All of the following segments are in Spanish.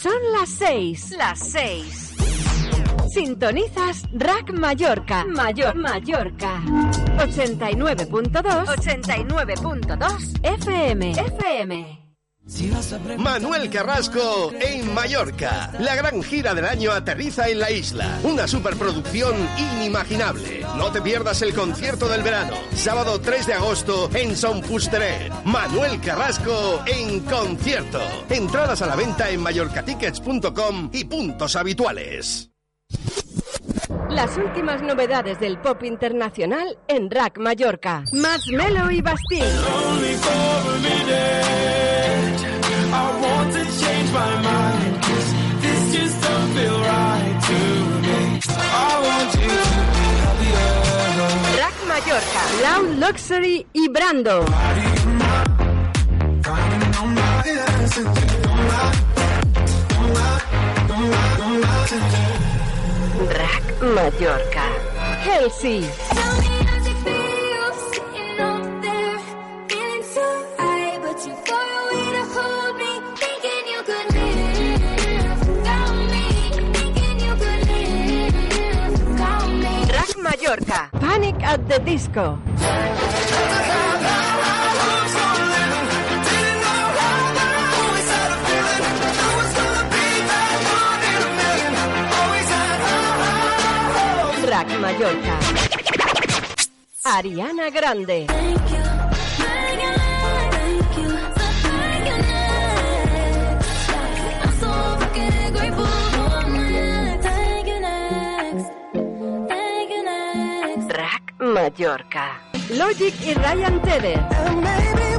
Son las seis, las seis. Sintonizas Rack Mallorca, Mayor Mallorca. 89.2, 89.2 FM, FM. Manuel Carrasco en Mallorca. La gran gira del año aterriza en la isla. Una superproducción inimaginable. No te pierdas el concierto del verano. Sábado 3 de agosto en Son Fusteret. Manuel Carrasco en concierto. Entradas a la venta en mallorcatickets.com y puntos habituales. Las últimas novedades del pop internacional en Rack Mallorca. Más Melo y Bastille. Rack Mallorca, Loud Luxury y Brando. Mallorca. Rack Mallorca. Panic at the Disco. Mallorca. Ariana Grande. Rack Mallorca. Logic y Ryan Tedder.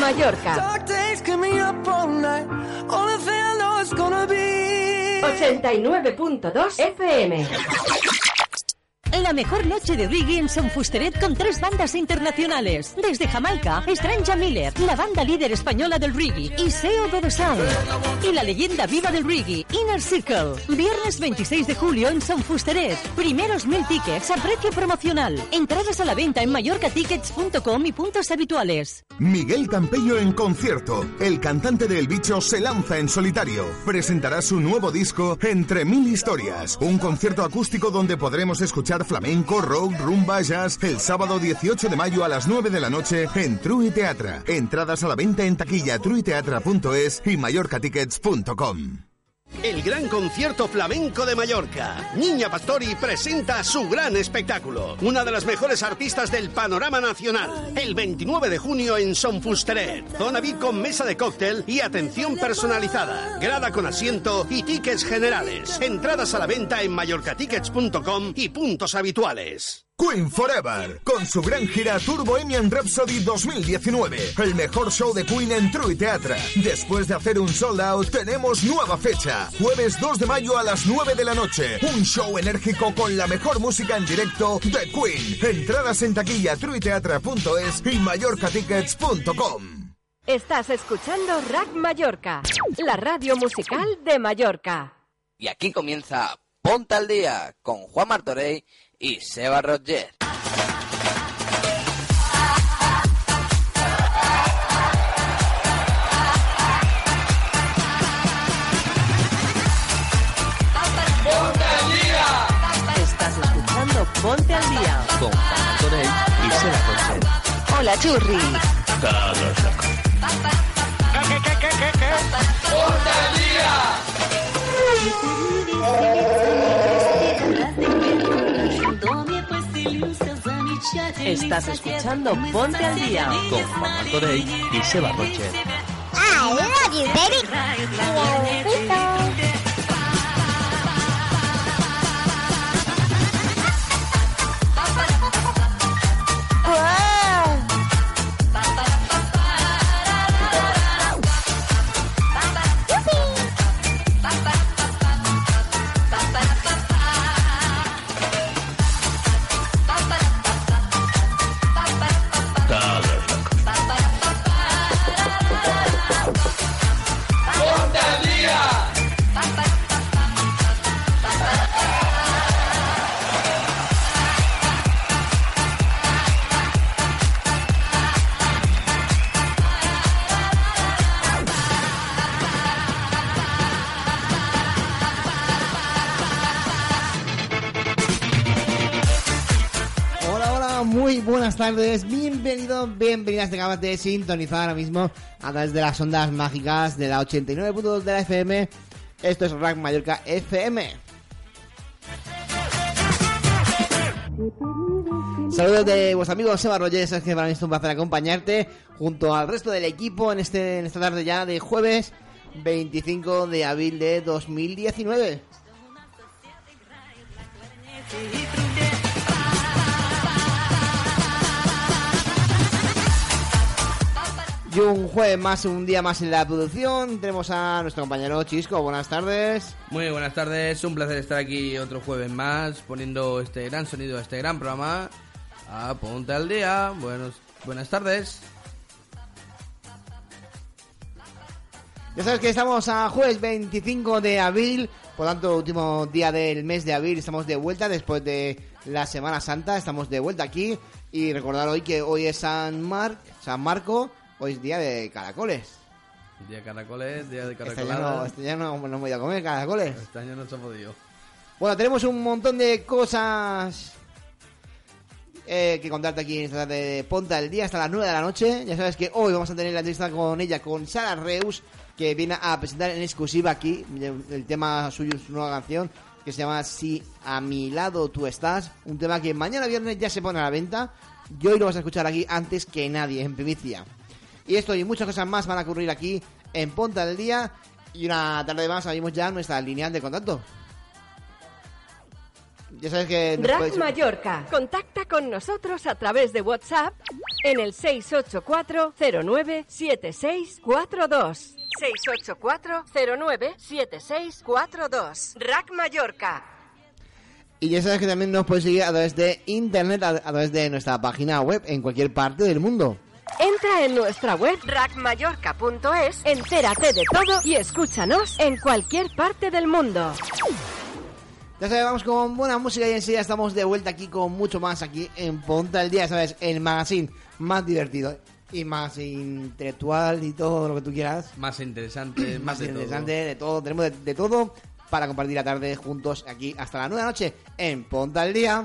Mallorca. 89.2 FM. La mejor noche de reggae en Son Fusteret con tres bandas internacionales. Desde Jamaica, Stranja Miller, la banda líder española del reggae, y Seo Sound. Y la leyenda viva del reggae, Inner Circle. Viernes 26 de julio en Son Fusteret. Primeros mil tickets a precio promocional. Entradas a la venta en mallorcatickets.com y puntos habituales. Miguel Campello en concierto. El cantante de El Bicho se lanza en solitario. Presentará su nuevo disco Entre Mil Historias. Un concierto acústico donde podremos escuchar flamenco, rock, rumba, jazz el sábado 18 de mayo a las 9 de la noche en True Teatra. Entradas a la venta en taquilla truiteatra.es y mallorcatickets.com. El gran concierto flamenco de Mallorca. Niña Pastori presenta su gran espectáculo. Una de las mejores artistas del panorama nacional. El 29 de junio en Son Fusteret. Zona VIP con mesa de cóctel y atención personalizada. Grada con asiento y tickets generales. Entradas a la venta en mallorcatickets.com y puntos habituales. Queen Forever, con su gran gira Tour Bohemian Rhapsody 2019. El mejor show de Queen en True Teatra. Después de hacer un sold out, tenemos nueva fecha. Jueves 2 de mayo a las 9 de la noche. Un show enérgico con la mejor música en directo de Queen. Entradas en taquilla truiteatra.es y mallorcatickets.com. Estás escuchando Rack Mallorca, la radio musical de Mallorca. Y aquí comienza Ponte al Día con Juan Martorey y Seba Roger. Estás escuchando Ponte al Día. Con Juan y Seba Roger. Hola, churri. Estás escuchando Ponte al Día Con Juan Martorey y Seba Roger. you, baby. Buenas tardes, bienvenidos, bienvenidas, te acabas de sintonizar ahora mismo a través de las ondas mágicas de la 89.2 de la FM. Esto es Rack Mallorca FM. Saludos de vuestro amigo Seba Rogers, es que para mí es un placer acompañarte junto al resto del equipo en, este, en esta tarde ya de jueves 25 de abril de 2019. Y un jueves más, un día más en la producción. Tenemos a nuestro compañero Chisco. Buenas tardes. Muy buenas tardes. Un placer estar aquí otro jueves más poniendo este gran sonido a este gran programa. A Ponte al Día. Buenos, buenas tardes. Ya sabes que estamos a jueves 25 de abril, por tanto, último día del mes de abril. Estamos de vuelta después de la Semana Santa. Estamos de vuelta aquí. Y recordar hoy que hoy es San, Mar San Marco Hoy es día de caracoles. Día de caracoles, día de Este caracoles. Este año no, no, voy a comer caracoles. Este año no se ha podido. Bueno, tenemos un montón de cosas eh, que contarte aquí en esta tarde de Ponta del Día hasta las 9 de la noche. Ya sabes que hoy vamos a tener la entrevista con ella, con Sara Reus, que viene a presentar en exclusiva aquí el tema suyo, su nueva canción, que se llama Si a mi lado tú estás. Un tema que mañana viernes ya se pone a la venta. Y hoy lo vas a escuchar aquí antes que nadie, en primicia. Y esto y muchas cosas más van a ocurrir aquí en Ponta del Día. Y una tarde más abrimos ya nuestra línea de contacto. Ya sabes que... Puedes... Mallorca. Contacta con nosotros a través de WhatsApp en el 684-097642. 684-097642. Rack Mallorca. Y ya sabes que también nos puedes seguir a través de internet, a, a través de nuestra página web en cualquier parte del mundo. Entra en nuestra web rackmallorca.es, entérate de todo y escúchanos en cualquier parte del mundo. Ya sabes, vamos con buena música y enseguida estamos de vuelta aquí con mucho más aquí en Ponta del Día, ¿sabes? El magazine más divertido y más intelectual y todo lo que tú quieras. Más interesante, más, más de interesante, todo. de todo. Tenemos de, de, todo para compartir la tarde juntos aquí hasta la nueva noche en Ponta del Día.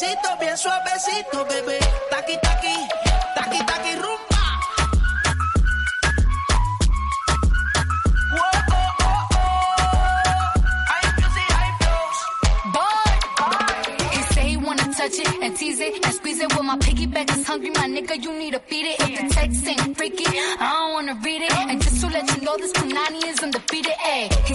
Besito bien suavecito, bebé. Taqui taqui, taqui taqui rumba. Touch it and tease it and squeeze it. When my piggyback is hungry, my nigga, you need to beat it. If the text ain't freaky, I don't wanna read it. And just to let you know, this Punani is undefeated. Ayy, he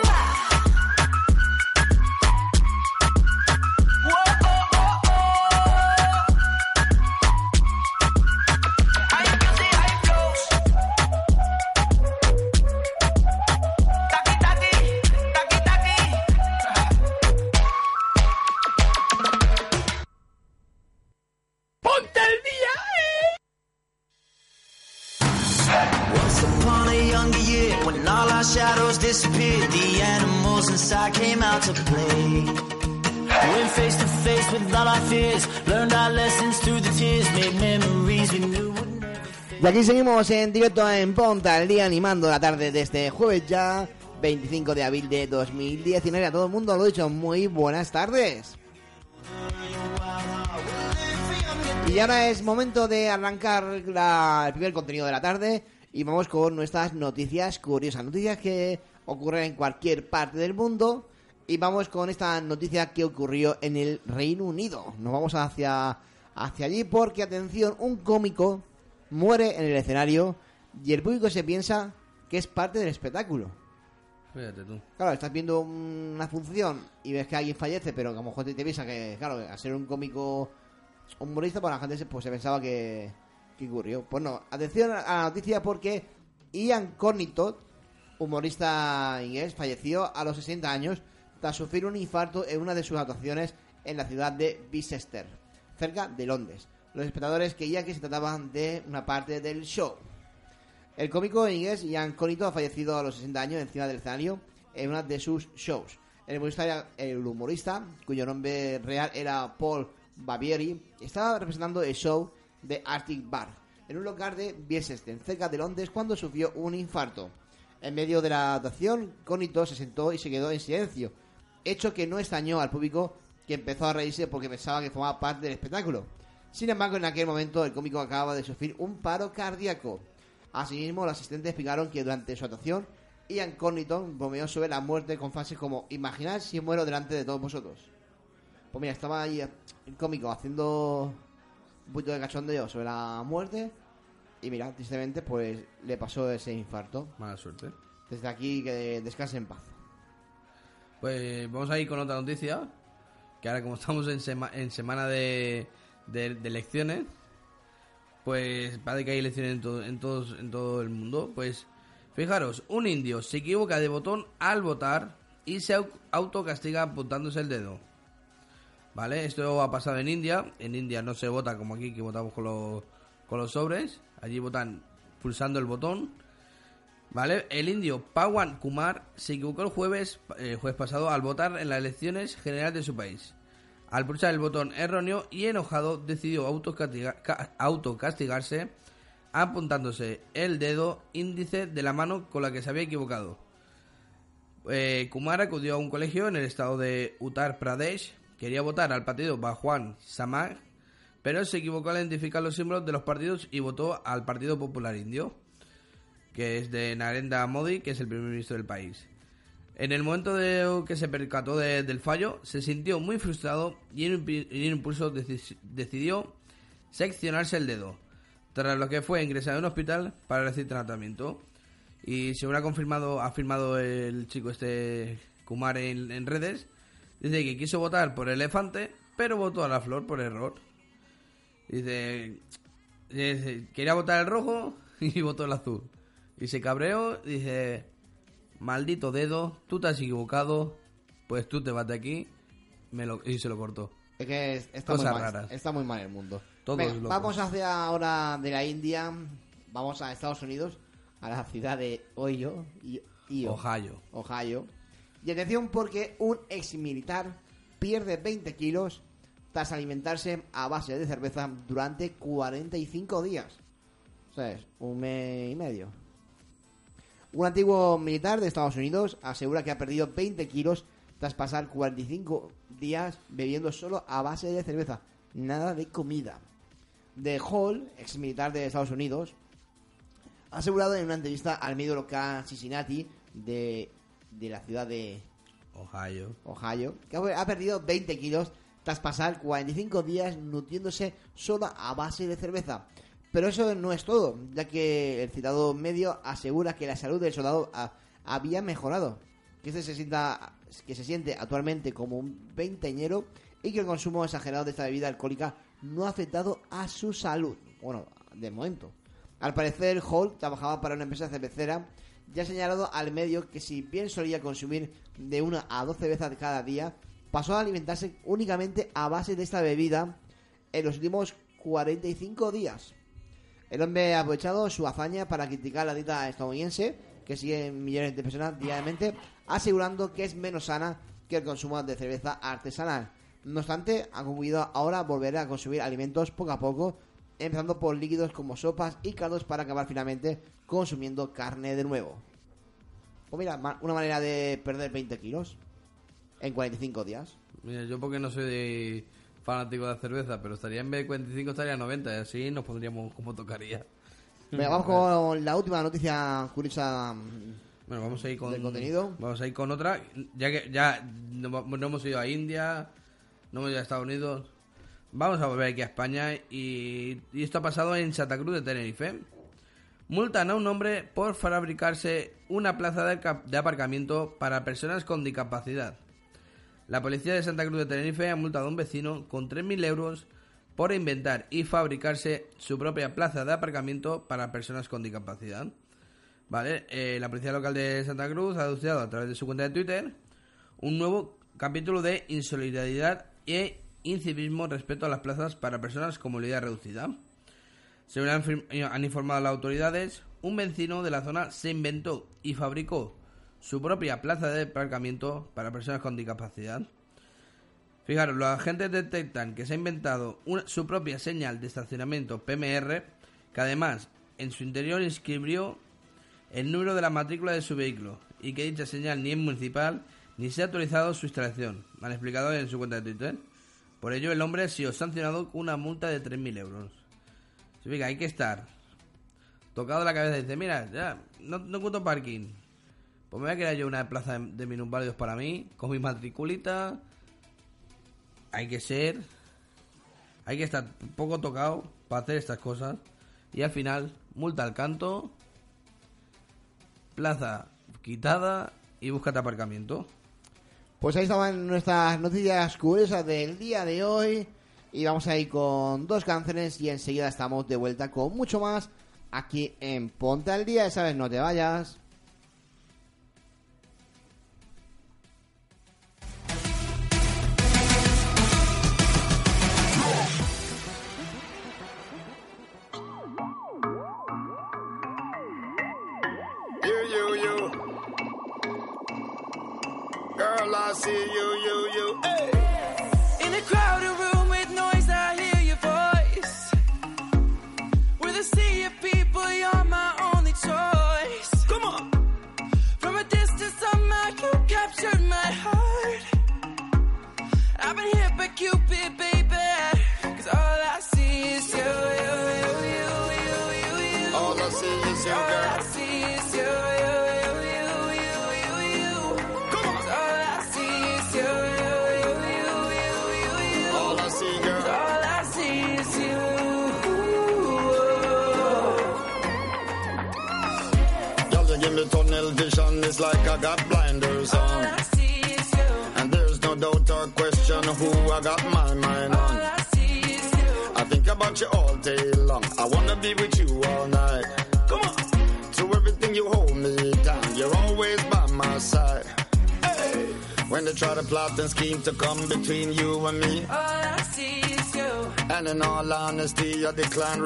Y aquí seguimos en directo en Ponta el día animando la tarde de este jueves ya, 25 de abril de 2019. A todo el mundo lo he dicho, muy buenas tardes. Y ahora es momento de arrancar el primer contenido de la tarde y vamos con nuestras noticias curiosas, noticias que ocurren en cualquier parte del mundo y vamos con esta noticia que ocurrió en el Reino Unido. Nos vamos hacia, hacia allí porque, atención, un cómico muere en el escenario y el público se piensa que es parte del espectáculo. Fíjate tú. Claro, estás viendo una función y ves que alguien fallece, pero que a lo mejor te, te piensa que, claro, al ser un cómico humorista, pues la gente se, pues, se pensaba que, que ocurrió. Pues no, atención a la noticia porque Ian Cornitot, humorista inglés, falleció a los 60 años tras sufrir un infarto en una de sus actuaciones en la ciudad de Bicester, cerca de Londres. Los espectadores creían que se trataba de una parte del show. El cómico inglés Ian Cornito ha fallecido a los 60 años encima del escenario en una de sus shows. El humorista, cuyo nombre real era Paul Bavieri, estaba representando el show de Arctic Bar en un local de Bicester, cerca de Londres, cuando sufrió un infarto. En medio de la actuación, Cornito se sentó y se quedó en silencio, hecho que no extrañó al público que empezó a reírse porque pensaba que formaba parte del espectáculo. Sin embargo, en aquel momento el cómico acababa de sufrir un paro cardíaco. Asimismo, los asistentes explicaron que durante su actuación, Ian Corniton bromeó sobre la muerte con frases como Imaginad si muero delante de todos vosotros. Pues mira, estaba ahí el cómico haciendo un poquito de cachondeo sobre la muerte y mira, tristemente pues le pasó ese infarto. Mala suerte. Desde aquí que descanse en paz. Pues vamos a ir con otra noticia. Que ahora como estamos en, sema- en semana de, de- de elecciones, pues parece que hay elecciones en, todo- en, todos, en todo el mundo. Pues fijaros, un indio se equivoca de botón al votar y se au- autocastiga apuntándose el dedo. ¿Vale? Esto ha pasado en India. En India no se vota como aquí, que votamos con los, con los sobres. Allí votan pulsando el botón. ¿Vale? El indio Pawan Kumar se equivocó el jueves, eh, jueves pasado al votar en las elecciones generales de su país. Al pulsar el botón erróneo y enojado decidió autocastiga- ca- autocastigarse apuntándose el dedo índice de la mano con la que se había equivocado. Eh, Kumar acudió a un colegio en el estado de Uttar Pradesh. Quería votar al partido Bhagwan Samaj, pero se equivocó al identificar los símbolos de los partidos y votó al Partido Popular Indio, que es de Narendra Modi, que es el primer ministro del país. En el momento de que se percató de- del fallo, se sintió muy frustrado y en un, impulso deci- decidió seccionarse el dedo, tras lo que fue ingresado en un hospital para recibir tratamiento. Y según ha confirmado, ha afirmado el chico este Kumar en, en redes, dice que quiso votar por el elefante, pero votó a la flor por error. Dice, dice, quería votar el rojo y votó el azul. Y se cabreó, dice, maldito dedo, tú te has equivocado, pues tú te vas de aquí, me lo, y se lo cortó. Es que está, Cosas muy mal, raras. está muy mal el mundo. Todos Venga, vamos hacia ahora de la India, vamos a Estados Unidos, a la ciudad de Ohio. y- Io- Ohio. Ohio. Y atención porque un ex militar pierde 20 kilos tras alimentarse a base de cerveza durante 45 días. O sea, es un mes y medio. Un antiguo militar de Estados Unidos asegura que ha perdido 20 kilos tras pasar 45 días bebiendo solo a base de cerveza, nada de comida. De Hall, ex militar de Estados Unidos, ha asegurado en una entrevista al medio local Cincinnati de, de la ciudad de Ohio. Ohio, que ha ha perdido 20 kilos tras pasar 45 días nutriéndose solo a base de cerveza. Pero eso no es todo, ya que el citado medio asegura que la salud del soldado ha- había mejorado, que este se sienta que se siente actualmente como un veinteñero y que el consumo exagerado de esta bebida alcohólica no ha afectado a su salud. Bueno, de momento. Al parecer, Hall trabajaba para una empresa cervecera y ha señalado al medio que si bien solía consumir de una a 12 veces cada día, pasó a alimentarse únicamente a base de esta bebida en los últimos 45 días. El hombre ha aprovechado su hazaña para criticar la dieta estadounidense, que sigue millones de personas diariamente, asegurando que es menos sana que el consumo de cerveza artesanal. No obstante, ha concluido ahora volver a consumir alimentos poco a poco, empezando por líquidos como sopas y caldos para acabar finalmente consumiendo carne de nuevo. Pues mira, una manera de perder 20 kilos en 45 días. Mira, yo porque no soy de fanático de la cerveza, pero estaría en vez de 45 estaría 90 y así nos pondríamos como tocaría. Venga, vamos con la última noticia curiosa. Bueno, vamos a ir con del contenido. Vamos a ir con otra, ya que ya no, no hemos ido a India, no hemos ido a Estados Unidos. Vamos a volver aquí a España y, y esto ha pasado en Santa Cruz de Tenerife. Multan a un hombre por fabricarse una plaza de, de aparcamiento para personas con discapacidad. La policía de Santa Cruz de Tenerife ha multado a un vecino con 3.000 euros por inventar y fabricarse su propia plaza de aparcamiento para personas con discapacidad. Vale, eh, la policía local de Santa Cruz ha anunciado a través de su cuenta de Twitter un nuevo capítulo de insolidaridad e incivismo respecto a las plazas para personas con movilidad reducida. Según han, informado las autoridades, un vecino de la zona se inventó y fabricó su propia plaza de aparcamiento para personas con discapacidad. Fijaros, los agentes detectan que se ha inventado una- su propia señal de estacionamiento PMR, que además en su interior inscribió el número de la matrícula de su vehículo y que dicha señal ni es municipal ni se ha autorizado su instalación, han explicado en su cuenta de Twitter. Por ello, el hombre ha sido sancionado con una multa de 3.000 euros. Significa, hay que estar tocado la cabeza y dice, mira, ya, no, no encuentro parking. Pues me voy a crear yo una plaza de, de para mí, con mi matriculita. Hay que ser... Hay que estar poco tocado para hacer estas cosas. Y al final, multa al canto, plaza quitada y búscate aparcamiento. Pues ahí estaban nuestras noticias curiosas del día de hoy. Y vamos a ir con dos canciones y enseguida estamos de vuelta con mucho más aquí en Ponte al Día. Sabes, no te vayas.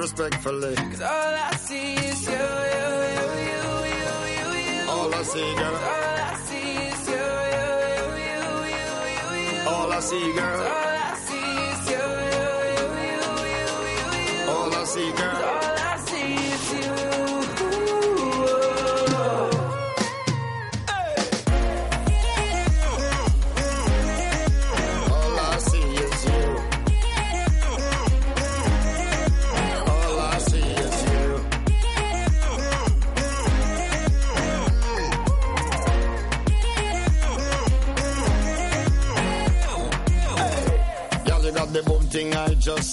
Respectfully. Cause all I see is you, you, you, you, you, you, you. All I see, girl. All I see is you, you, you, you, you, you. All I see, girl. All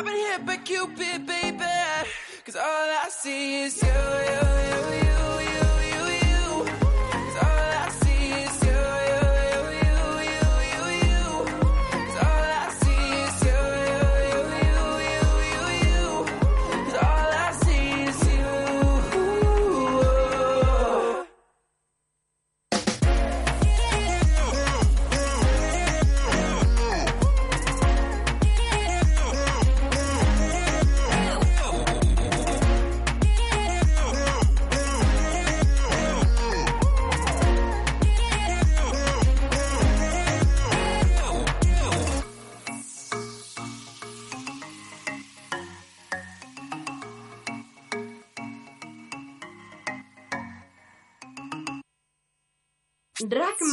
I've been hit by Cupid, baby. Cause all I see is you, you, you, you,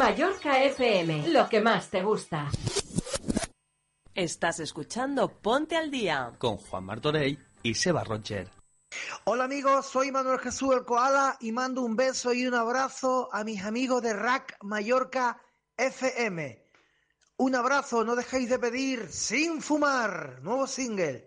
Mallorca FM, lo que más te gusta. Estás escuchando Ponte al Día con Juan Martorey y Seba Roger. Hola amigos, soy Manuel Jesús el Koala y mando un beso y un abrazo a mis amigos de Rack Mallorca FM. Un abrazo, no dejéis de pedir Sin Fumar, nuevo single.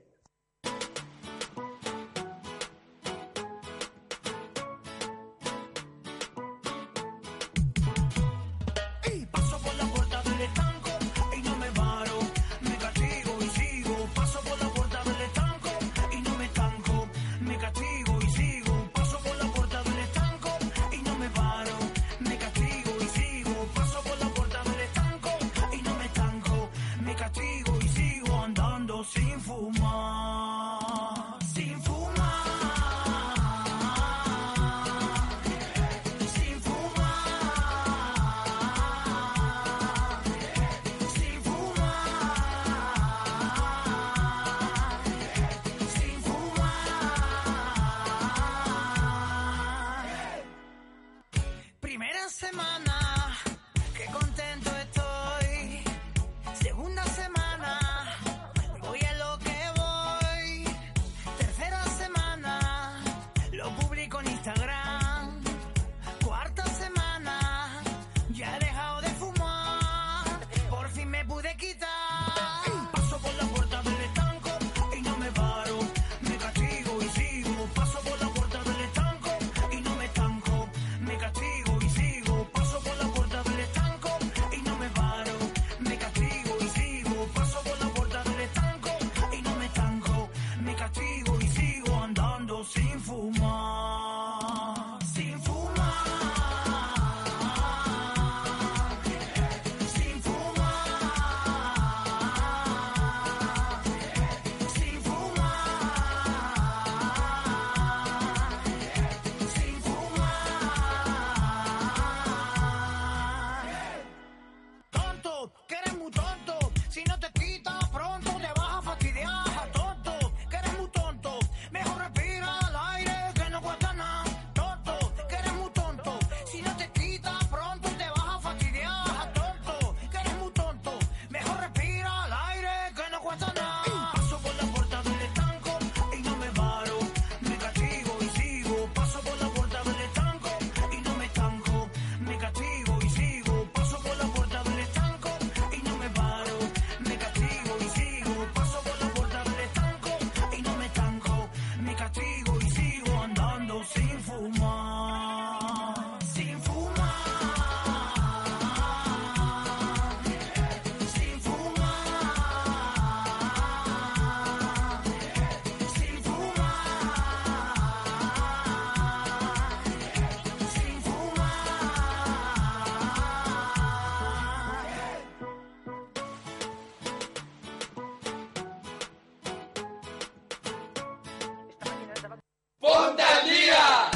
Ponte al día.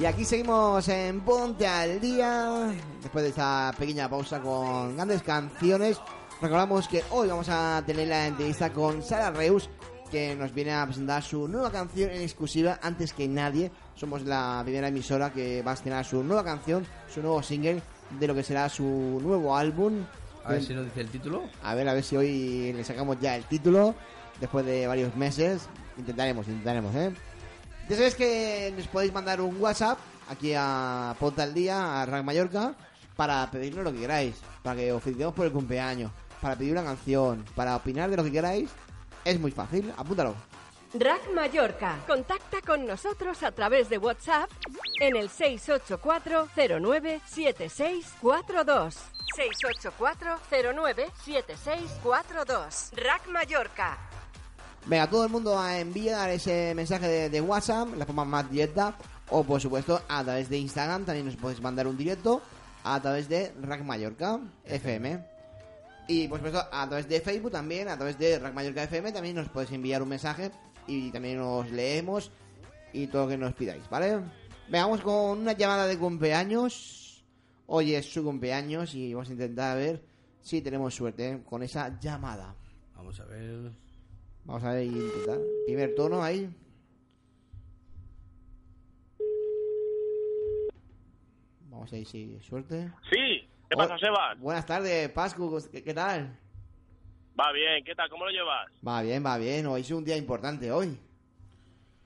Y aquí seguimos en Ponte al Día, después de esta pequeña pausa con grandes canciones. Recordamos que hoy vamos a tener la entrevista con Sara Reus, que nos viene a presentar su nueva canción en exclusiva antes que nadie. Somos la primera emisora que va a estrenar su nueva canción, su nuevo single de lo que será su nuevo álbum a ver si nos dice el título. A ver, a ver si hoy le sacamos ya el título después de varios meses. Intentaremos, intentaremos, ¿eh? Ya sabéis que nos podéis mandar un WhatsApp aquí a Ponta al Día, a Rank Mallorca, para pedirnos lo que queráis, para que os felicitemos por el cumpleaños, para pedir una canción, para opinar de lo que queráis. Es muy fácil, apúntalo. Rack Mallorca. Contacta con nosotros a través de WhatsApp en el 684-097642. 684-097642. Rack Mallorca. Venga, todo el mundo a enviar ese mensaje de, de WhatsApp, la forma más directa, o por supuesto a través de Instagram, también nos podéis mandar un directo a través de Rack Mallorca FM. Y por supuesto a través de Facebook también, a través de Rack Mallorca FM, también nos podéis enviar un mensaje y también os leemos y todo lo que nos pidáis, ¿vale? Veamos con una llamada de cumpleaños. Hoy es su cumpleaños y vamos a intentar ver si tenemos suerte con esa llamada. Vamos a ver. Vamos a ver y intentar. Primer tono ahí. Vamos a ver si suerte. Sí, ¿qué pasa, Sebas? Buenas tardes, Pascu. ¿Qué, qué tal? Va bien, ¿qué tal? ¿Cómo lo llevas? Va bien, va bien. Hoy es un día importante hoy.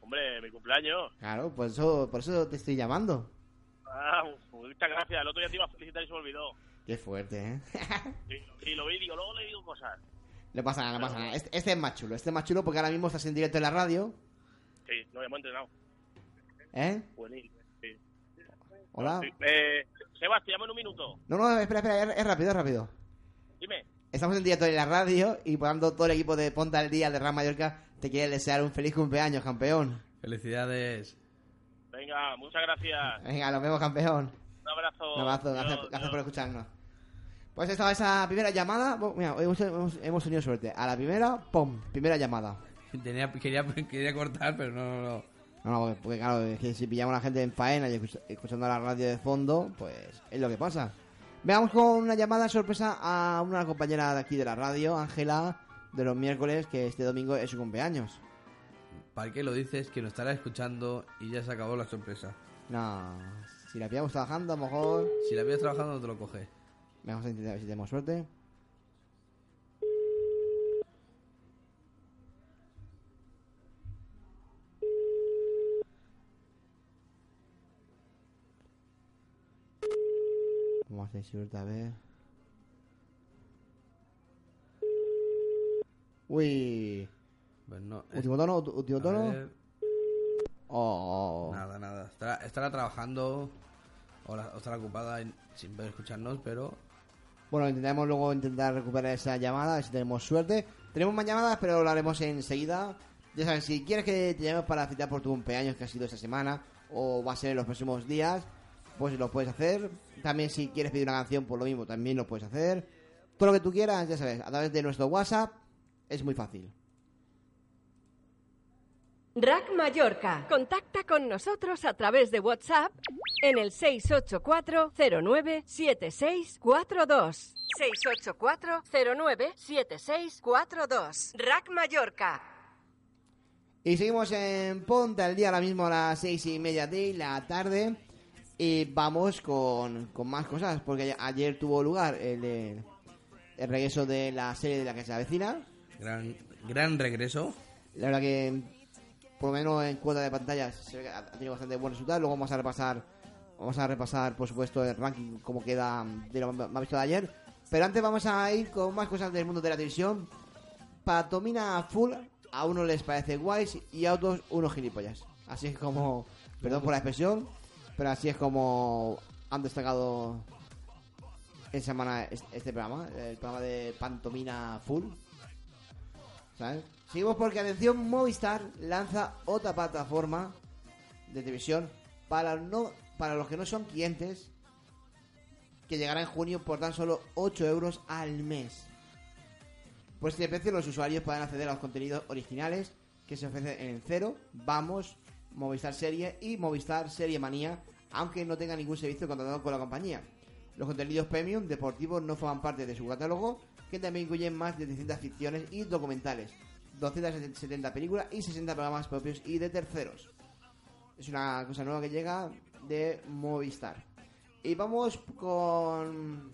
Hombre, mi cumpleaños. Claro, por eso, por eso te estoy llamando. Ah, muchas gracias. El otro día te iba a felicitar y se me olvidó. Qué fuerte, ¿eh? Y, y lo vi y digo, luego le digo cosas. No pasa nada, no pasa nada. Este, este es más chulo. Este es más chulo porque ahora mismo estás en directo en la radio. Sí, no hemos entrenado. ¿Eh? Buenísimo. Sí. Hola. Sí. Eh, Sebas, te llamo en un minuto. No, no, espera, espera. Es, es rápido, es rápido. Dime. Estamos en directo en la radio y por tanto todo el equipo de Ponta al Día de Real Mallorca te quiere desear un feliz cumpleaños, campeón. Felicidades. Venga, muchas gracias. Venga, nos vemos, campeón. Un abrazo. Un abrazo, gracias, Adiós, gracias por escucharnos. Pues estaba esa primera llamada. Mira, hoy hemos, hemos- hemos tenido suerte. A la primera, ¡pum! Primera llamada. Tenía, quería, quería cortar, pero no, no, no. No, no, porque, porque claro, es que si pillamos a la gente en faena y escuch- escuchando la radio de fondo, pues es lo que pasa. Veamos con una llamada sorpresa a una compañera de aquí de la radio, Ángela, de los miércoles, que este domingo es su cumpleaños. ¿Para qué lo dices? Que nos estará escuchando y ya se acabó la sorpresa. No, si la pillamos trabajando, a lo mejor. Si la pillas trabajando, no te lo coge. Vamos a intentar ver si tenemos suerte. Vamos a suerte, a ver. Uy. Pues no. Último tono, último tono. ver. Oh. Nada, nada. Estará, estará trabajando o, la- o estará ocupada en- sin poder escucharnos, pero Bueno, intentaremos luego intentar recuperar esa llamada, a ver si tenemos suerte. Tenemos más llamadas, pero lo haremos enseguida. Ya sabes, si quieres que te llamemos para citar por tu cumpleaños, que ha sido esta semana, o va a ser en los próximos días, pues lo puedes hacer. También si quieres pedir una canción por lo mismo, también lo puedes hacer. Todo lo que tú quieras, ya sabes, a través de nuestro WhatsApp, es muy fácil. Rack Mallorca. Contacta con nosotros a través de WhatsApp en el 684-097642. 684-097642. Rack Mallorca. Y seguimos en Ponte al día, ahora mismo a las seis y media de la tarde. Y vamos con, con más cosas, porque ayer tuvo lugar el, el, el regreso de la serie de la que se avecina. gran, gran regreso. La verdad que, por lo menos en cuota de pantallas, se ve que ha tenido bastante buen resultado. Luego vamos a repasar, vamos a repasar, por supuesto, el ranking, cómo queda de lo más visto de ayer. Pero antes vamos a ir con más cosas del mundo de la televisión. Patomina Full, a unos les parece guays y a otros unos gilipollas. Así es como, perdón por la expresión, pero así es como han destacado esta semana es- este programa, el programa de Pantomina Full. ¿Sabes? Seguimos porque, atención, Movistar lanza otra plataforma de televisión para, no, para los que no son clientes que llegará en junio por tan solo 8 euros al mes. Por este precio los usuarios podrán acceder a los contenidos originales que se ofrecen en Cero, Vamos, Movistar Serie y Movistar Serie Manía, aunque no tenga ningún servicio contratado con la compañía. Los contenidos premium deportivos no forman parte de su catálogo, que también incluyen más de 300 ficciones y documentales, 270 películas y 60 programas propios y de terceros. Es una cosa nueva que llega de Movistar. Y vamos con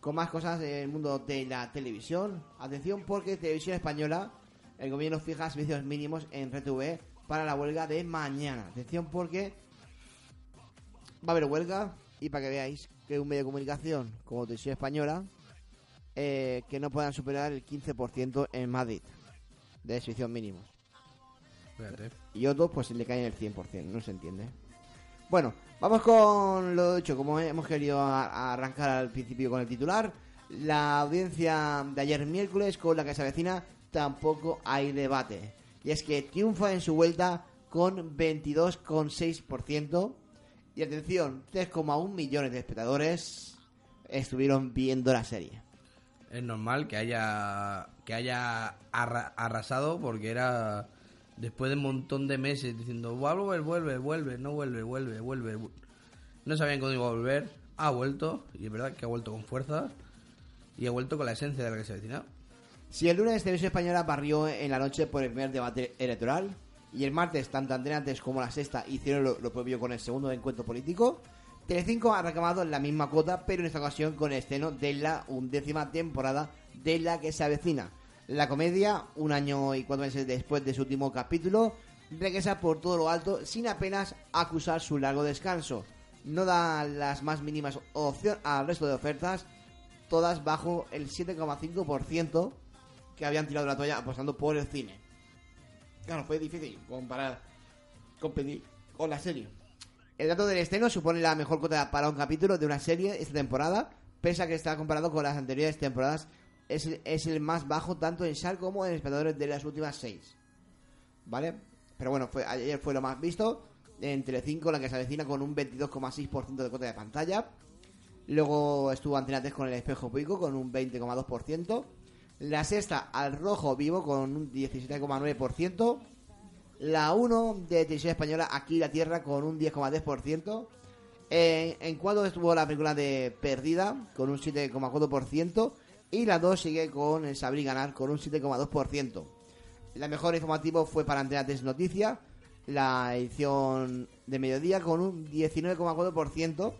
con más cosas del mundo de la televisión. Atención porque Televisión Española, el gobierno fija servicios mínimos en RTV para la huelga de mañana. Atención porque va a haber huelga y para que veáis que un medio de comunicación como Televisión Española eh, que no puedan superar el 15% en Madrid de servicios mínimos. Y otros pues le caen el 100%, no se entiende. Bueno, vamos con lo dicho, como hemos querido arrancar al principio con el titular. La audiencia de ayer miércoles con la que se avecina tampoco hay debate. Y es que triunfa en su vuelta con 22,6%. Y atención, 3,1 millones de espectadores estuvieron viendo la serie. Es normal que haya que haya arra- arrasado porque era después de un montón de meses diciendo vuelve, vuelve, vuelve, no vuelve, vuelve, vuelve. vu-". No sabían cuándo iba a volver. Ha vuelto y es verdad que ha vuelto con fuerza y ha vuelto con la esencia de la que se avecina. Si el lunes Televisión Española barrió en la noche por el primer debate electoral y el martes tanto Antena como la sexta hicieron lo, lo propio con el segundo encuentro político, Telecinco ha reclamado la misma cuota, pero en esta ocasión con el estreno de la undécima temporada de la que se avecina. La comedia, un año y cuatro meses después de su último capítulo, regresa por todo lo alto sin apenas acusar su largo descanso. No da las más mínimas opción al resto de ofertas, todas bajo el 7,5% que habían tirado la toalla apostando por el cine. Claro, fue difícil comparar, competir con la serie. El dato del estreno supone la mejor cuota para un capítulo de una serie esta temporada, pese a que está comparado con las anteriores temporadas, es, es el más bajo tanto en SAR como en espectadores de las últimas seis. ¿Vale? Pero bueno, fue, ayer fue lo más visto. En Telecinco, la que se avecina con un 22,6% de cuota de pantalla. Luego estuvo Antena 3 con el espejo pico con un 20,2%. La sexta al rojo vivo con un 17,9%. La 1 de Televisión Española aquí la Tierra con un 10,3%. Eh, en cuanto estuvo la película de Perdida con un 7,4%. Y la 2 sigue con el Saber y Ganar con un 7,2%. La mejor informativo fue para Antena 3 Noticia. La edición de mediodía con un 19,4%.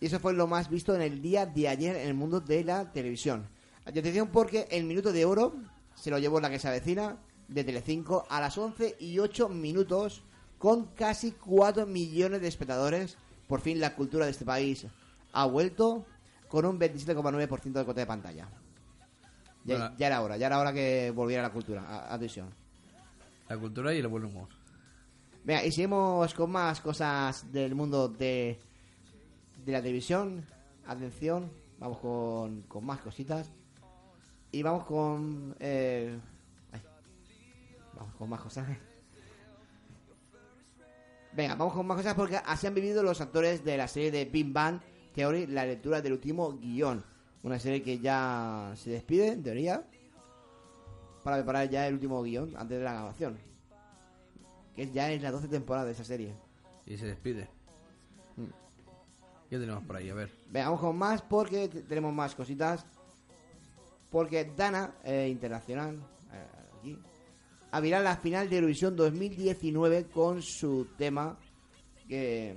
Y eso fue lo más visto en el día de ayer en el mundo de la televisión. Atención porque el minuto de oro se lo llevó la que se avecina de Telecinco a las 11 y 8 minutos con casi 4 millones de espectadores. Por fin la cultura de este país ha vuelto con un 27,9% de cuota de pantalla. Ya, era hora, ya era hora que volviera la cultura a, a televisión. La cultura y el buen humor. Venga, y seguimos con más cosas del mundo de, de la televisión. Atención, vamos con, con más cositas. Y vamos con... eh, ay, vamos con más cosas. Venga, vamos con más cosas porque así han vivido los actores de la serie de Big Bang Theory, la lectura del último guion. Una serie que ya se despide, en teoría, para preparar ya el último guion antes de la grabación. Que ya es la 12 temporada de esa serie. Y se despide. Mm. ¿Qué tenemos por ahí? A ver. Venga, vamos con más porque tenemos más cositas. Porque Dana, eh, internacional, eh, aquí, abrirá la final de Eurovisión 2019 con su tema que,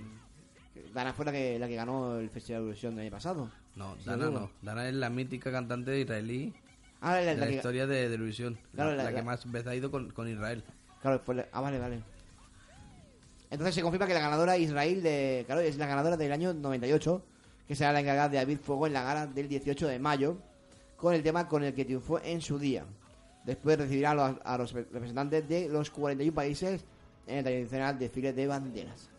que Dana fue la que, la que ganó el Festival de Eurovisión del año pasado. No, Dana no. Dana es la mítica cantante israelí Ah, la- de la historia de, de Eurovisión. Claro, la, que más veces ha ido con, con Israel. Claro, la- ah, vale, vale. Entonces se confirma que la ganadora Israel de, claro, es la ganadora del año 98, que será la encargada de abrir fuego en la gala del 18 de mayo, con el tema con el que triunfó en su día. Después recibirá a los, a los representantes de los 41 países en el tradicional desfile de banderas.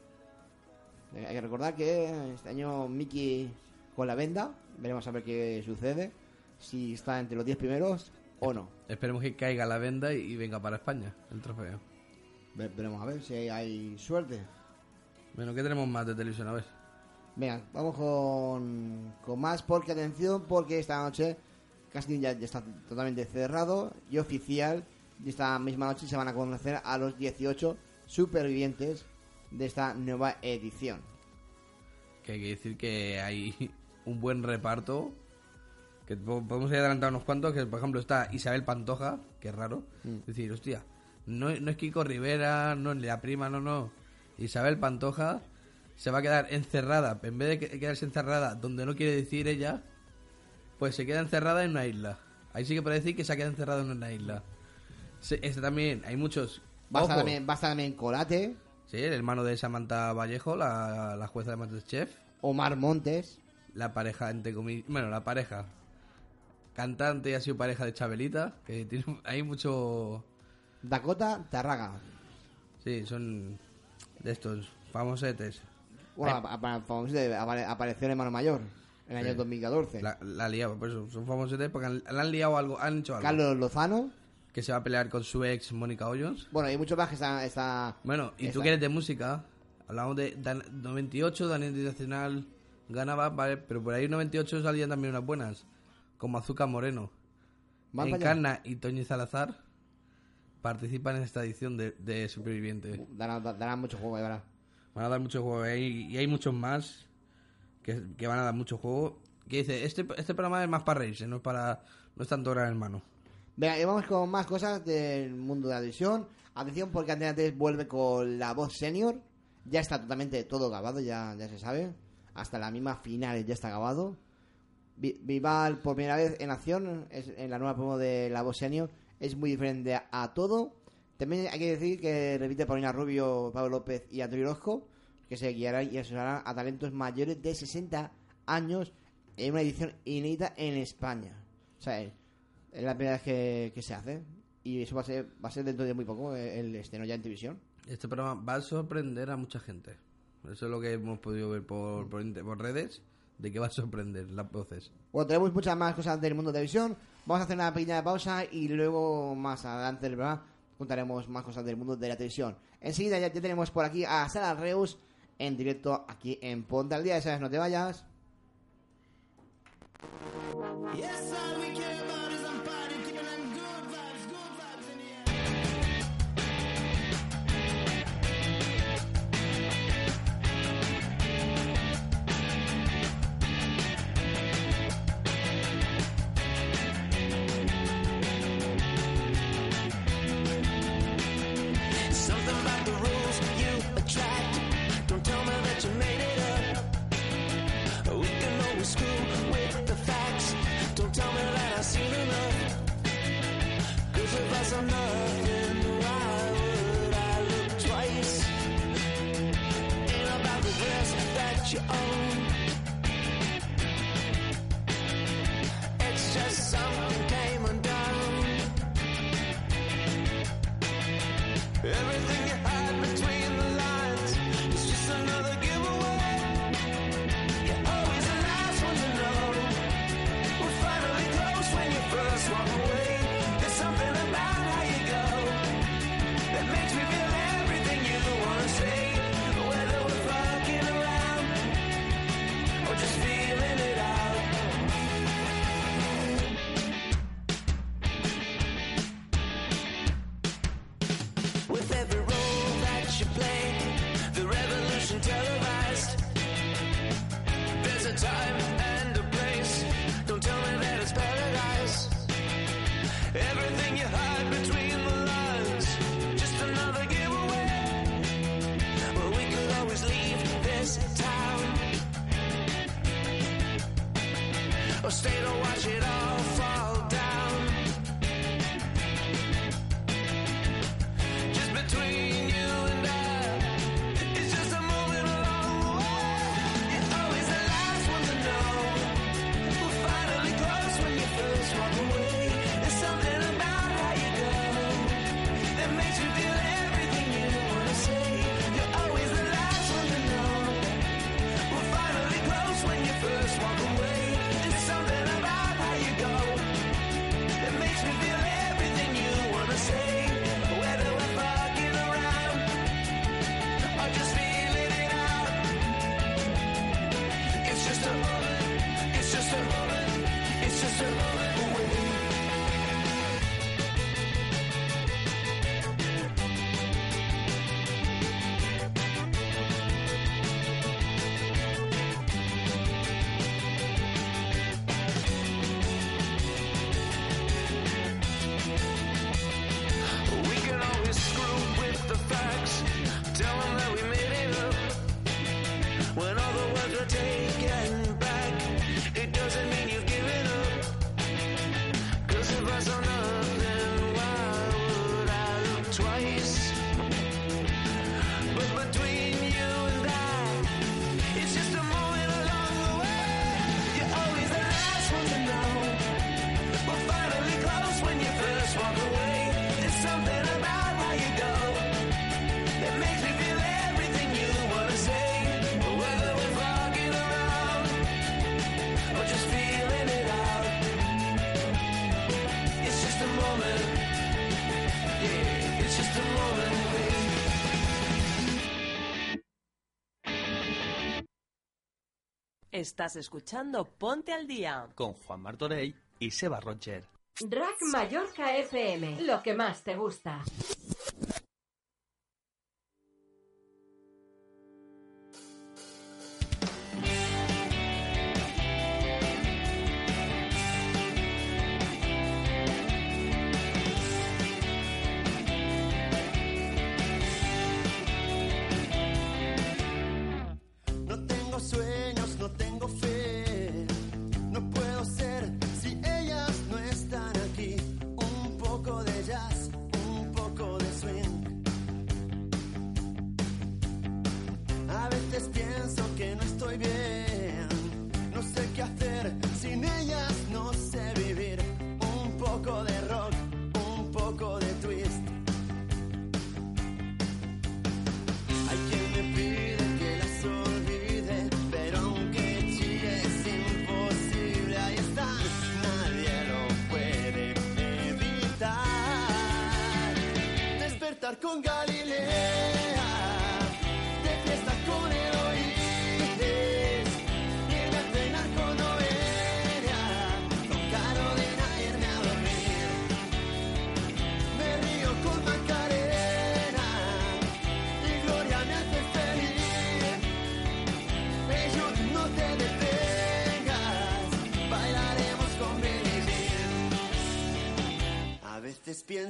Eh, Hay que recordar que este año Mickey con la venda, veremos a ver qué sucede, si está entre los 10 primeros o no. Esperemos que caiga la venda y, venga para España el trofeo. Ve- Veremos a ver si hay, hay suerte. Bueno, ¿qué tenemos más de televisión? A ver. Venga, vamos con, con más, porque atención, porque esta noche casting ya, ya está totalmente cerrado y oficial Y esta misma noche se van a conocer a los 18 supervivientes de esta nueva edición. Que hay que decir que hay un buen reparto. Que po- podemos adelantar unos cuantos. Que por ejemplo está Isabel Pantoja, que es raro. Mm. Es decir, hostia, no, no es Kiko Rivera, no es la prima, no, no. Isabel Pantoja se va a quedar encerrada. En vez de que- quedarse encerrada donde no quiere decir ella, pues se queda encerrada en una isla. Ahí sí que puede decir que se ha quedado encerrada en una isla. Se- Este también, hay muchos. Va a, estar Ojo. también, va a estar también Colate, Sí, el hermano de Samantha Vallejo, la, la jueza de Masterchef. Omar Montes. La pareja, entre comillas. Bueno, la pareja. Cantante y ha sido pareja de Chabelita. Que tiene, hay mucho. Dakota Tarraga. Sí, son de estos famosetes. Bueno, Hay- a- a- famoso de- apare- apareció en Hermano Mayor en el año Sí. 2014. La, la liado, por eso son famosetes porque han, le han liado algo, han hecho algo. Carlos Lozano. Que se va a pelear con su ex Mónica Hoyos. Bueno, hay muchos más que está... está Bueno, y tú que eres de música, hablamos de Dan- 98, Daniel Internacional ganaba, vale, pero por ahí 98 salían también unas buenas, como Azúcar Moreno. Encarna y Toñi Salazar participan en esta edición de, de Superviviente. Darán, darán mucho juego, de verdad. Van a dar mucho juego ahí, y hay muchos más que, van a dar mucho juego. Que dice, este, este programa es más para reírse, no es para no es tanto gran hermano. Venga, y vamos con más cosas del mundo de la televisión. Atención porque Antena 3 vuelve con la voz senior. Ya está totalmente todo grabado, ya, ya se sabe. Hasta la misma finales ya está grabado. Vi- Vival por primera vez en acción es en la nueva promo de la voz senior. Es muy diferente a, a todo. También hay que decir que repite Paulina Rubio, Pablo López y Antonio Orozco, que se guiarán y asesorarán a talentos mayores de 60 años en una edición inédita en España. O sea, es la primera vez que, que se hace. Y eso va a ser, va a ser dentro de muy poco eh, el estreno ya en televisión. Este programa va a sorprender a mucha gente. Eso es lo que hemos podido ver por, por, redes, de que va a sorprender las voces. Bueno, tenemos muchas más cosas del mundo de televisión. Vamos a hacer una pequeña pausa y luego más adelante del programa contaremos más cosas del mundo de la televisión. Enseguida ya tenemos por aquí a Sara Reus en directo aquí en Ponte al Día. Ya sabes, no te vayas. Estás escuchando Ponte al Día con Juan Martorey y Seba Roger. Rack Mallorca FM, lo que más te gusta.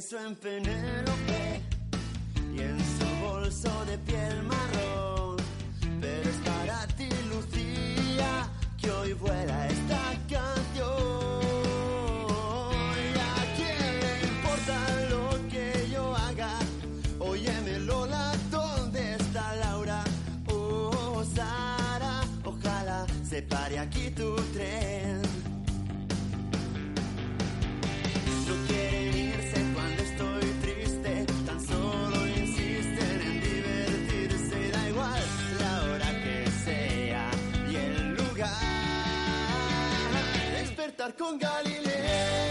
something 勇敢历练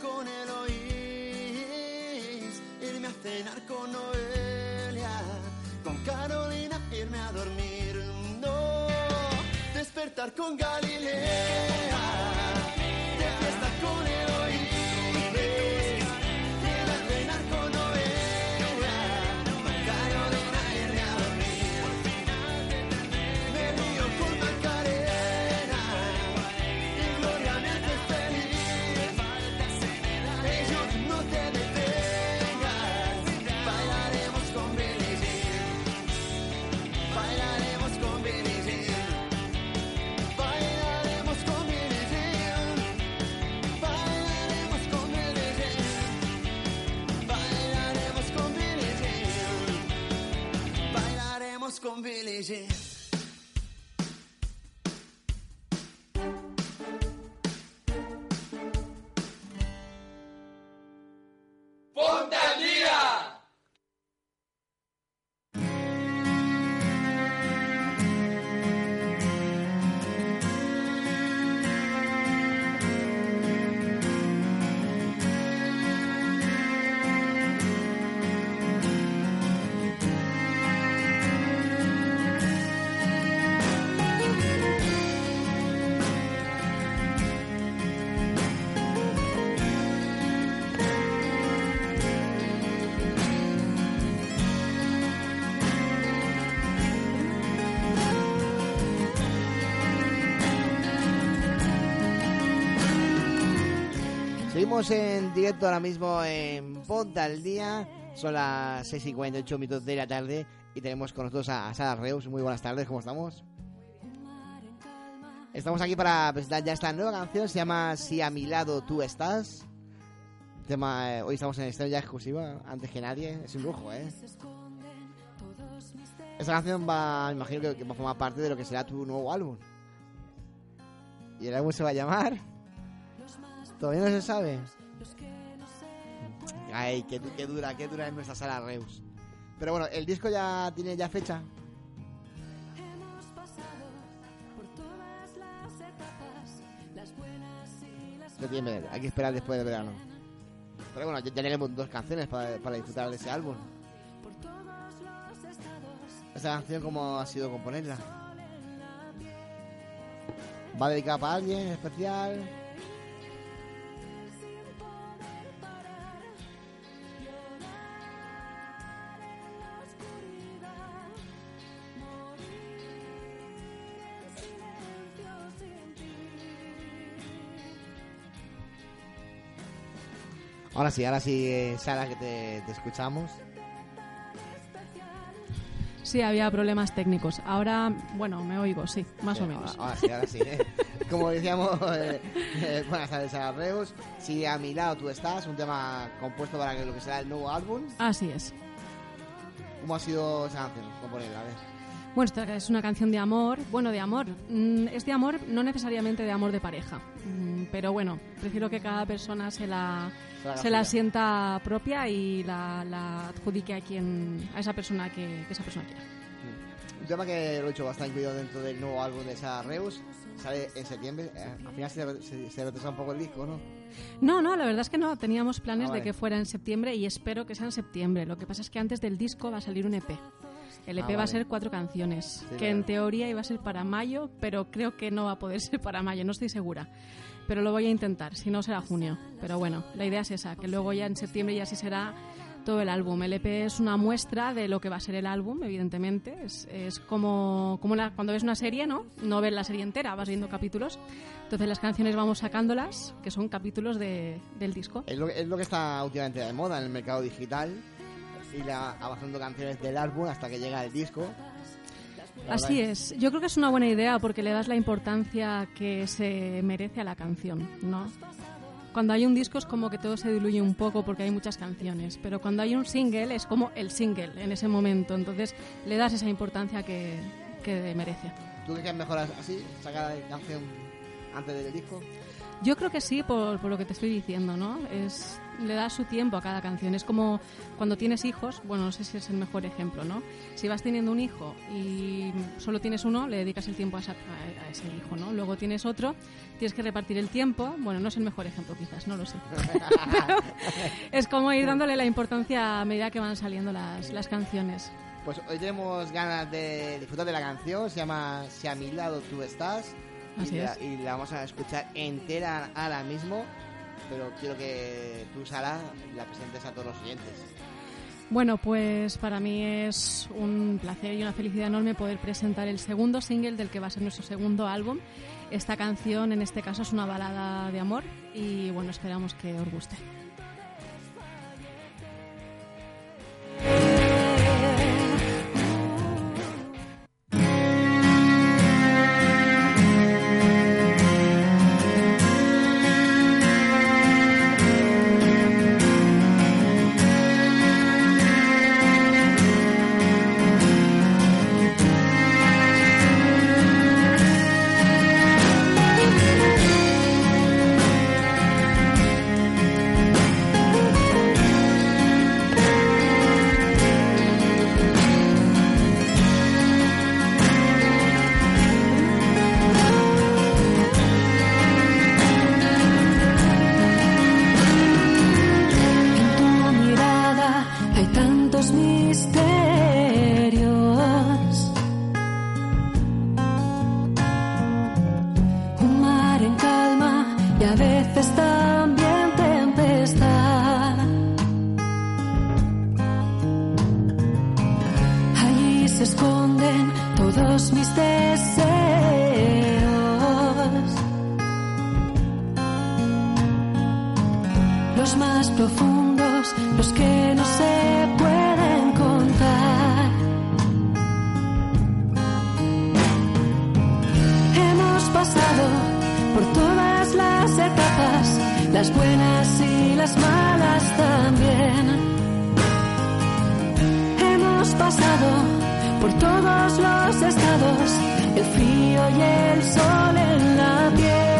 con Eloís, irme a cenar con Noelia, con Carolina irme a dormir, no, despertar con Gali. Seguimos en directo ahora mismo en Ponta al Día. Son las 6 y 48 minutos de la tarde y tenemos con nosotros a, Sara Reus. Muy buenas tardes, ¿cómo estamos? Estamos aquí para presentar ya esta nueva canción, se llama Si a mi lado tú estás. Tema, eh, hoy estamos en estreno ya exclusiva, antes que nadie. Es un lujo, ¿eh? Esta canción va, me imagino que va a formar parte de lo que será tu nuevo álbum. Y el álbum se va a llamar... Todavía no se sabe. Ay, qué, qué dura, qué dura es nuestra sala Reus. Pero bueno, el disco ya tiene ya fecha. Septiembre, hay que esperar después del verano. Pero bueno, ya tenemos dos canciones para, para disfrutar de ese álbum. Esta canción, ¿cómo ha sido componerla? ¿Va dedicada para alguien en especial? Ahora sí, ahora sí, eh, Sara, que te, te escuchamos. Sí, había problemas técnicos. Ahora, bueno, me oigo, sí, más o menos. Ahora sí, ahora sí. ¿eh? Como decíamos, eh, eh, buenas tardes a Reus. Si a mi lado tú estás, un tema compuesto para que lo que será el nuevo álbum. Así es. ¿Cómo ha sido esa canción? Componerla, a ver. Bueno, esta es una canción de amor. Bueno, de amor. Mm, Es de amor, no necesariamente de amor de pareja. Mm, Pero bueno, prefiero que cada persona se la, Se la se sienta propia y la, la adjudique a quien a esa persona que, que esa persona quiera. Un tema que lo he hecho bastante incluido dentro del nuevo álbum de Sara Reus. Sale en septiembre. Eh, al final se, se, se retrasa un poco el disco, ¿no? No, no, la verdad es que no. Teníamos planes Ah, vale. de que fuera en septiembre y espero que sea en septiembre. Lo que pasa es que antes del disco va a salir un EP. El EP Ah, va a ser cuatro canciones, Sí, que claro. en teoría iba a ser para mayo, pero creo que no va a poder ser para mayo, no estoy segura. Pero lo voy a intentar, si no será junio. Pero bueno, la idea es esa, que luego ya en septiembre ya sí será todo el álbum. El EP es una muestra de lo que va a ser el álbum, evidentemente. Es, es como, como cuando ves una serie, ¿no? No ves la serie entera, vas viendo capítulos. Entonces las canciones vamos sacándolas, que son capítulos de- del disco. Es lo, es lo que está últimamente de moda en el mercado digital. Ir avanzando canciones del álbum hasta que llega el disco. Así es. Yo creo que es una buena idea porque le das la importancia que se merece a la canción, ¿no? Cuando hay un disco es como que todo se diluye un poco porque hay muchas canciones, pero cuando hay un single es como el single en ese momento, entonces le das esa importancia que, que merece. ¿Tú crees que es mejor así? ¿Sacar la canción antes del disco? Yo creo que sí, por, por lo que te estoy diciendo, ¿no? Es, le das su tiempo a cada canción. Es como cuando tienes hijos, bueno, no sé si es el mejor ejemplo, ¿no? Si vas teniendo un hijo y solo tienes uno, le dedicas el tiempo a, esa- a- ese hijo, ¿no? Luego tienes otro, tienes que repartir el tiempo. Bueno, no es el mejor ejemplo quizás, no lo sé. Es como ir dándole la importancia a medida que van saliendo las, las canciones. Pues hoy tenemos ganas de disfrutar de la canción. Se llama Si a mi lado tú estás. Así y, la, es. y la vamos a escuchar entera ahora mismo. Pero quiero que tú, Sara, la presentes a todos los oyentes. Bueno, pues para mí es un placer y una felicidad enorme poder presentar el segundo single del que va a ser nuestro segundo álbum. Esta canción, en este caso, es una balada de amor y bueno, esperamos que os guste. Deseos. profundos, los que no se pueden contar. Hemos pasado por todas las etapas, las buenas y las malas también. Hemos pasado por todos los estados, el frío y el sol en la piel.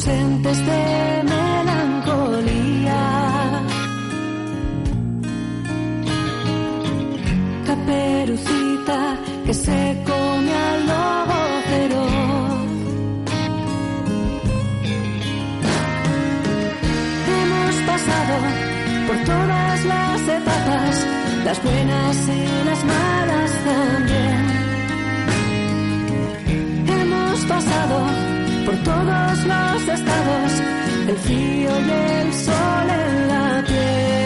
Ausentes de melancolía. Caperucita que se come al lobo feroz. Hemos pasado por todas las etapas, las buenas y las malas también. Todos los estados, el frío y el sol en la piel.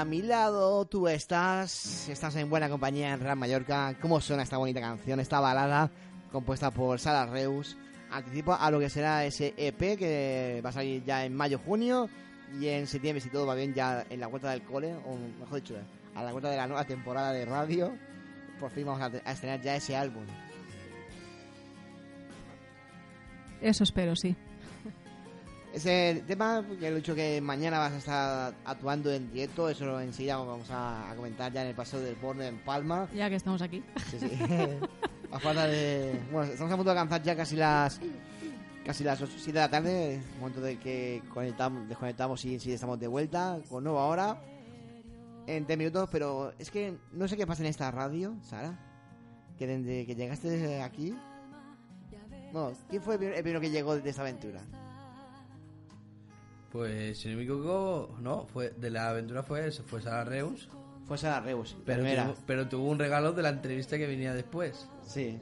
A mi lado tú estás, estás en buena compañía en Real Mallorca, ¿cómo suena esta bonita canción, esta balada compuesta por Sara Reus? Anticipa a lo que será ese EP que va a salir ya en mayo-junio y en septiembre, si todo va bien, ya en la vuelta del cole, o mejor dicho, a la vuelta de la nueva temporada de radio, por fin vamos a estrenar ya ese álbum. Eso espero, sí. Ese tema, que he dicho que mañana vas a estar actuando en directo, eso enseguida vamos a, comentar ya en el paseo del Borne en Palma. Ya que estamos aquí. Sí, sí. a falta de... Bueno, estamos a punto de alcanzar ya casi las... Casi las 8, 7 de la tarde, momento de que conectamos, desconectamos y enseguida estamos de vuelta con nueva hora en 10 minutos, pero es que no sé qué pasa en esta radio, Sara, que desde que llegaste aquí... Bueno, ¿quién fue el primero- el primero que llegó de esta aventura? Pues si no me equivoco, no, fue de la aventura fue eso, fue Sara Reus. Fue Sara Reus, pero primera. tuvo, pero tuvo un regalo de la entrevista que venía después. Sí.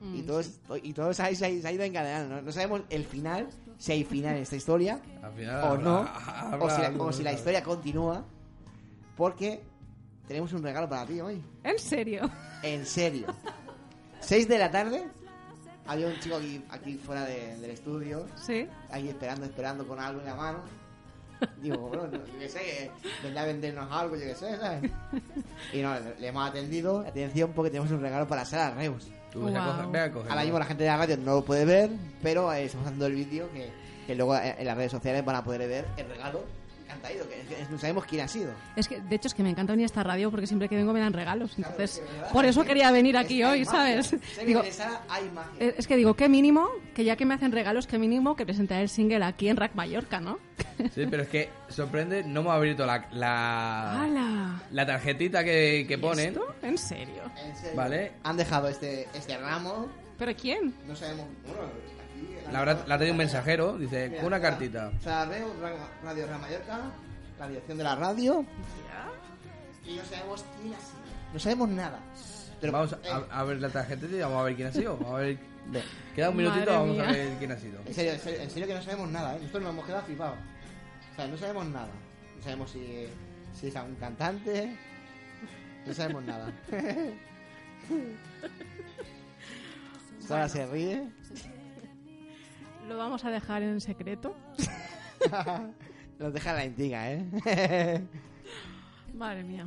Mm, Y todo, es- y todo se, ha, se ha- se ha ido encadenando. ¿no? No sabemos el final si hay final en esta historia Al final o habrá- no, habrá o si, la, o si la historia continúa, porque tenemos un regalo para ti hoy. ¿En serio? En serio. 6 de la tarde. Había un chico aquí, aquí fuera de- del estudio. Sí. Ahí esperando, esperando con algo en la mano. Digo, bueno, no, yo qué sé, vendrá a vendernos algo, yo qué sé, ¿sabes? Y no, le, le hemos atendido. Atención, porque tenemos un regalo para Sara Reus. Tú, ve a coger- a. Ahora mismo la gente de la radio no lo puede ver, pero eh, estamos haciendo el vídeo que, que luego eh, en las redes sociales van a poder ver el regalo que han traído, que, que no sabemos quién ha sido. Es que, de hecho, es que me encanta venir a esta radio porque siempre que vengo me dan regalos. Entonces, por eso quería venir aquí hoy, ¿sabes? Digo, hay magia. eh, es que digo, qué mínimo, que ya que me hacen regalos, qué mínimo que presentar el single aquí en Rack Mallorca, ¿no? Sí, pero es que sorprende, no hemos abierto la, la, la tarjetita que, que ¿Y ponen. esto? ¿En serio? En serio. Vale. Han dejado este, este ramo. ¿Pero quién? No sabemos. Bueno. La, habrá- la ha traído un mensajero, dice, Mira, con una cartita. Sara Reus, Ra- Radio Real Mallorca, la dirección de la radio. Y no sabemos quién ha sido. No sabemos nada. Pero, vamos eh, a, a ver la tarjetita y vamos a ver quién ha sido. Vamos a ver. Queda un Madre minutito, vamos a ver quién ha sido. En serio, en serio, en serio que no sabemos nada, ¿eh? Nosotros nos hemos quedado flipados. O sea, no sabemos nada. No sabemos si, si es un cantante. No sabemos nada. Sara se ríe. Lo vamos a dejar en secreto. Nos deja la intriga, ¿eh? Madre mía.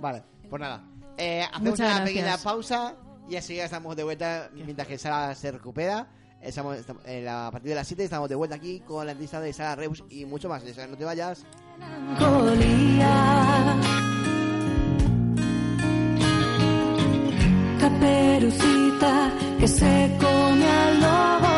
vale, pues nada. Eh, hacemos Muchas una gracias. pequeña pausa y así ya estamos de vuelta mientras que Sara se recupera. Estamos, estamos- eh, a partir de las 7 estamos de vuelta aquí con la entrevista de Sara Reus y mucho más. No te vayas. Melancolía. Caperucita que se come al lobo